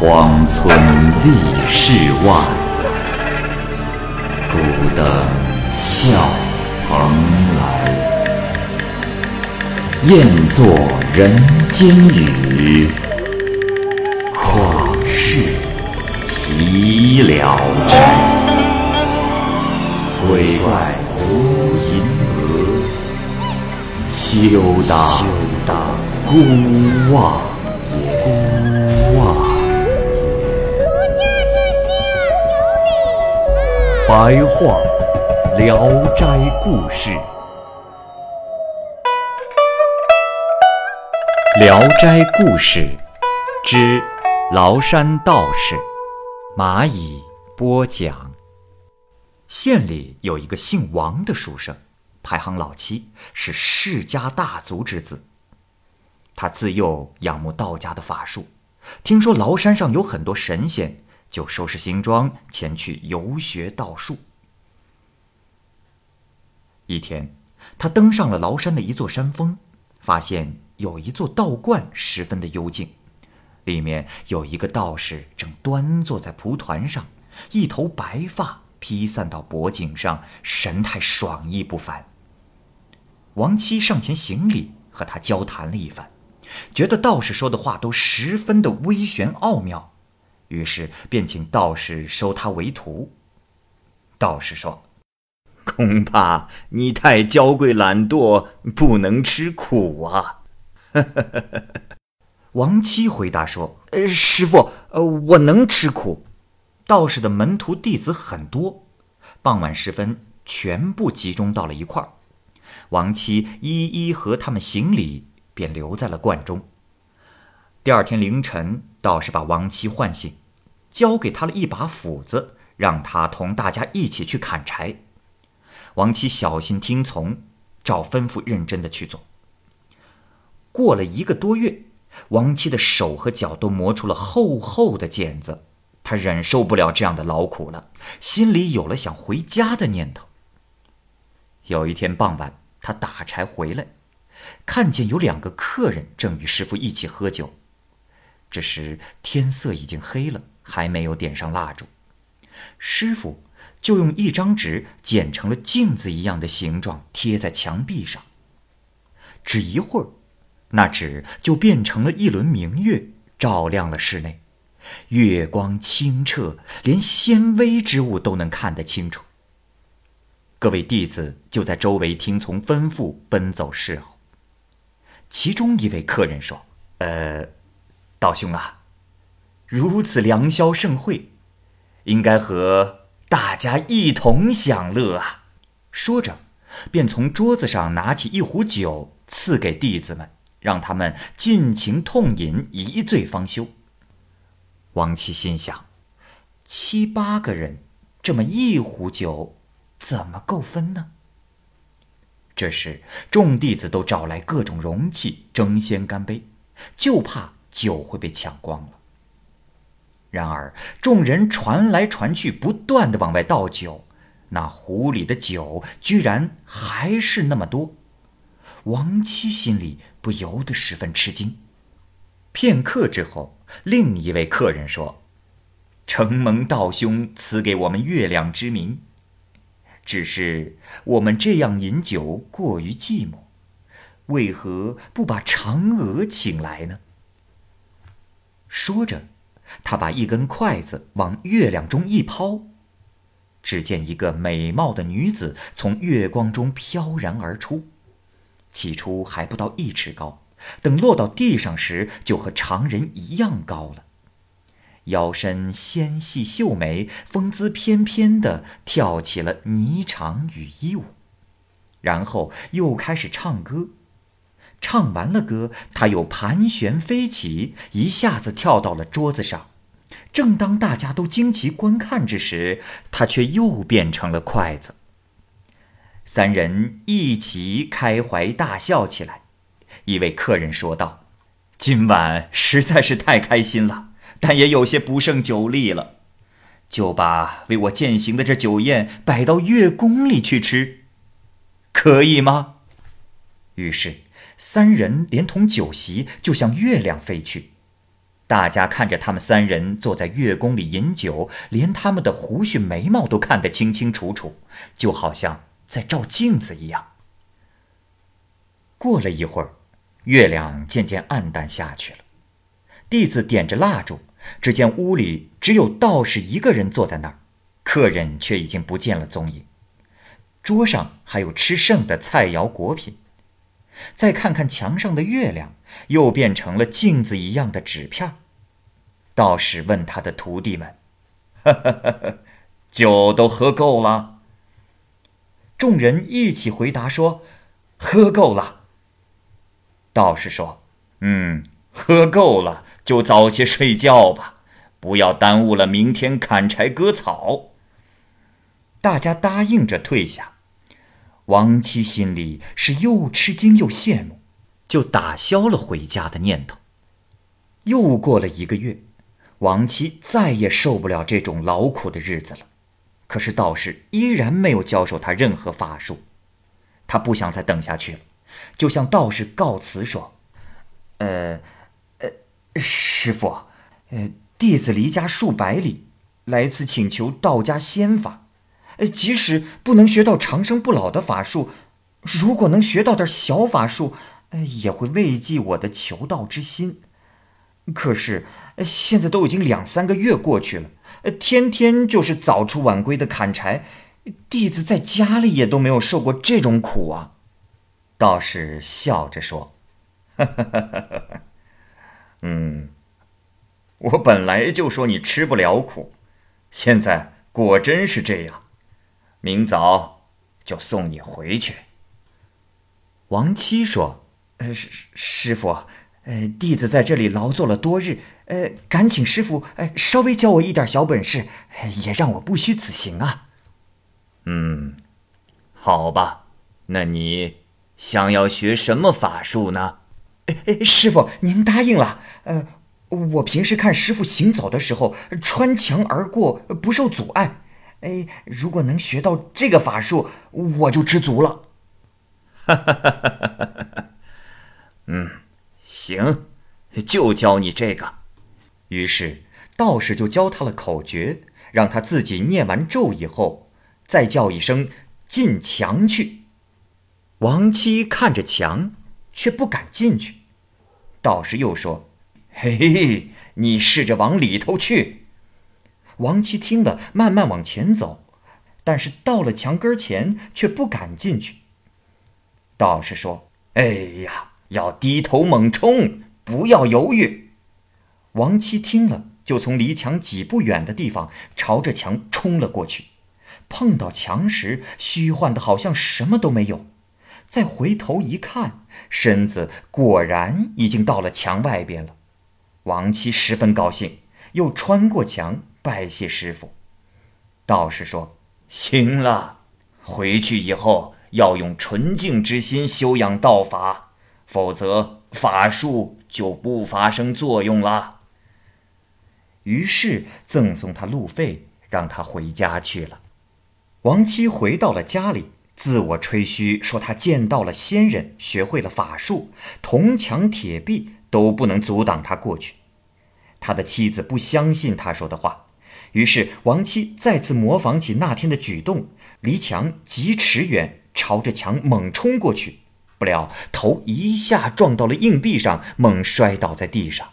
荒村立世外，孤灯笑蓬莱。雁作人间雨，旷世岂了斋。鬼怪胡银娥，休当孤望白话《聊斋故事》。《聊斋故事》之崂山道士，蚂蚁播讲。县里有一个姓王的书生，排行老七，是世家大族之子。他自幼仰慕道家的法术，听说崂山上有很多神仙，就收拾行装前去游学道术。一天，他登上了崂山的一座山峰，发现。有一座道观，十分的幽静，里面有一个道士正端坐在蒲团上，一头白发披散到脖颈上，神态爽意不凡。王七上前行礼，和他交谈了一番，觉得道士说的话都十分的微玄奥妙，于是便请道士收他为徒。道士说：“恐怕你太娇贵懒惰，不能吃苦啊。”王七回答说：“呃，师傅，呃，我能吃苦。”道士的门徒弟子很多，傍晚时分，全部集中到了一块儿。王七一一和他们行礼，便留在了观中。第二天凌晨，倒是把王七唤醒，交给他了一把斧子，让他同大家一起去砍柴。王七小心听从，照吩咐认真的去做。过了一个多月，王七的手和脚都磨出了厚厚的茧子，他忍受不了这样的劳苦了，心里有了想回家的念头。有一天傍晚，他打柴回来，看见有两个客人正与师傅一起喝酒。这时天色已经黑了，还没有点上蜡烛，师傅就用一张纸剪成了镜子一样的形状，贴在墙壁上。只一会儿。那纸就变成了一轮明月，照亮了室内。月光清澈，连纤微之物都能看得清楚。各位弟子就在周围听从吩咐，奔走侍候。其中一位客人说：“呃，道兄啊，如此良宵盛会，应该和大家一同享乐啊。”说着，便从桌子上拿起一壶酒，赐给弟子们。让他们尽情痛饮，一醉方休。王七心想：七八个人，这么一壶酒，怎么够分呢？这时，众弟子都找来各种容器，争先干杯，就怕酒会被抢光了。然而，众人传来传去，不断的往外倒酒，那壶里的酒居然还是那么多。王七心里不由得十分吃惊。片刻之后，另一位客人说：“承蒙道兄赐给我们月亮之名，只是我们这样饮酒过于寂寞，为何不把嫦娥请来呢？”说着，他把一根筷子往月亮中一抛，只见一个美貌的女子从月光中飘然而出。起初还不到一尺高，等落到地上时，就和常人一样高了。腰身纤细秀美，风姿翩翩地跳起了霓裳羽衣舞，然后又开始唱歌。唱完了歌，他又盘旋飞起，一下子跳到了桌子上。正当大家都惊奇观看之时，他却又变成了筷子。三人一起开怀大笑起来。一位客人说道：“今晚实在是太开心了，但也有些不胜酒力了，就把为我饯行的这酒宴摆到月宫里去吃，可以吗？”于是三人连同酒席就向月亮飞去。大家看着他们三人坐在月宫里饮酒，连他们的胡须眉毛都看得清清楚楚，就好像在照镜子一样。过了一会儿，月亮渐渐暗淡下去了。弟子点着蜡烛，只见屋里只有道士一个人坐在那儿，客人却已经不见了踪影。桌上还有吃剩的菜肴果品。再看看墙上的月亮，又变成了镜子一样的纸片。道士问他的徒弟们：“酒都喝够了？”众人一起回答说：“喝够了。”道士说：“嗯，喝够了就早些睡觉吧，不要耽误了明天砍柴割草。”大家答应着退下。王七心里是又吃惊又羡慕，就打消了回家的念头。又过了一个月，王七再也受不了这种劳苦的日子了。可是道士依然没有教授他任何法术，他不想再等下去了，就向道士告辞说：“呃，呃，师傅，呃，弟子离家数百里，来此请求道家仙法。”即使不能学到长生不老的法术，如果能学到点小法术，也会慰藉我的求道之心。可是现在都已经两三个月过去了，天天就是早出晚归的砍柴，弟子在家里也都没有受过这种苦啊。道士笑着说：“哈哈哈哈哈嗯，我本来就说你吃不了苦，现在果真是这样。”明早就送你回去。王七说：“呃，师师傅，呃，弟子在这里劳作了多日，呃，敢请师傅，呃，稍微教我一点小本事，也让我不虚此行啊。”嗯，好吧，那你想要学什么法术呢？师傅，您答应了。呃，我平时看师傅行走的时候，穿墙而过，不受阻碍。哎，如果能学到这个法术，我就知足了。哈哈哈哈哈！嗯，行，就教你这个。于是道士就教他了口诀，让他自己念完咒以后，再叫一声“进墙去”。王七看着墙，却不敢进去。道士又说：“嘿嘿，你试着往里头去。”王七听了，慢慢往前走，但是到了墙根前，却不敢进去。道士说：“哎呀，要低头猛冲，不要犹豫。”王七听了，就从离墙几步远的地方朝着墙冲了过去。碰到墙时，虚幻的好像什么都没有。再回头一看，身子果然已经到了墙外边了。王七十分高兴，又穿过墙。拜谢师傅。道士说：“行了，回去以后要用纯净之心修养道法，否则法术就不发生作用了。”于是赠送他路费，让他回家去了。王七回到了家里，自我吹嘘说他见到了仙人，学会了法术，铜墙铁壁都不能阻挡他过去。他的妻子不相信他说的话。于是，王七再次模仿起那天的举动，离墙几尺远，朝着墙猛冲过去。不料头一下撞到了硬币上，猛摔倒在地上。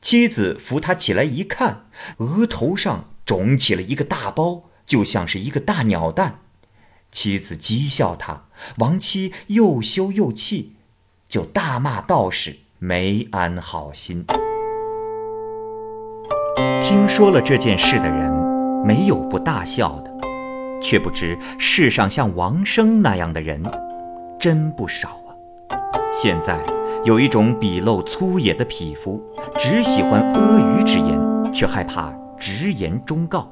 妻子扶他起来一看，额头上肿起了一个大包，就像是一个大鸟蛋。妻子讥笑他，王七又羞又气，就大骂道士没安好心。听说了这件事的人，没有不大笑的，却不知世上像王生那样的人，真不少啊。现在有一种鄙陋粗野的匹夫，只喜欢阿谀之言，却害怕直言忠告，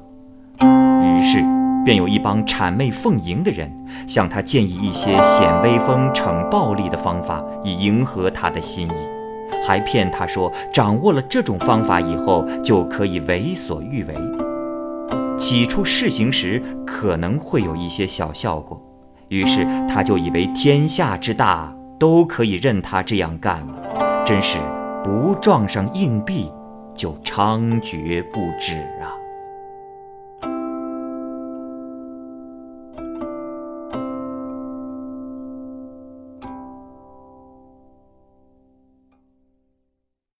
于是便有一帮谄媚奉迎的人，向他建议一些显威风、逞暴力的方法，以迎合他的心意。还骗他说，掌握了这种方法以后，就可以为所欲为。起初试行时可能会有一些小效果，于是他就以为天下之大都可以任他这样干了，真是不撞上硬币就猖獗不止啊。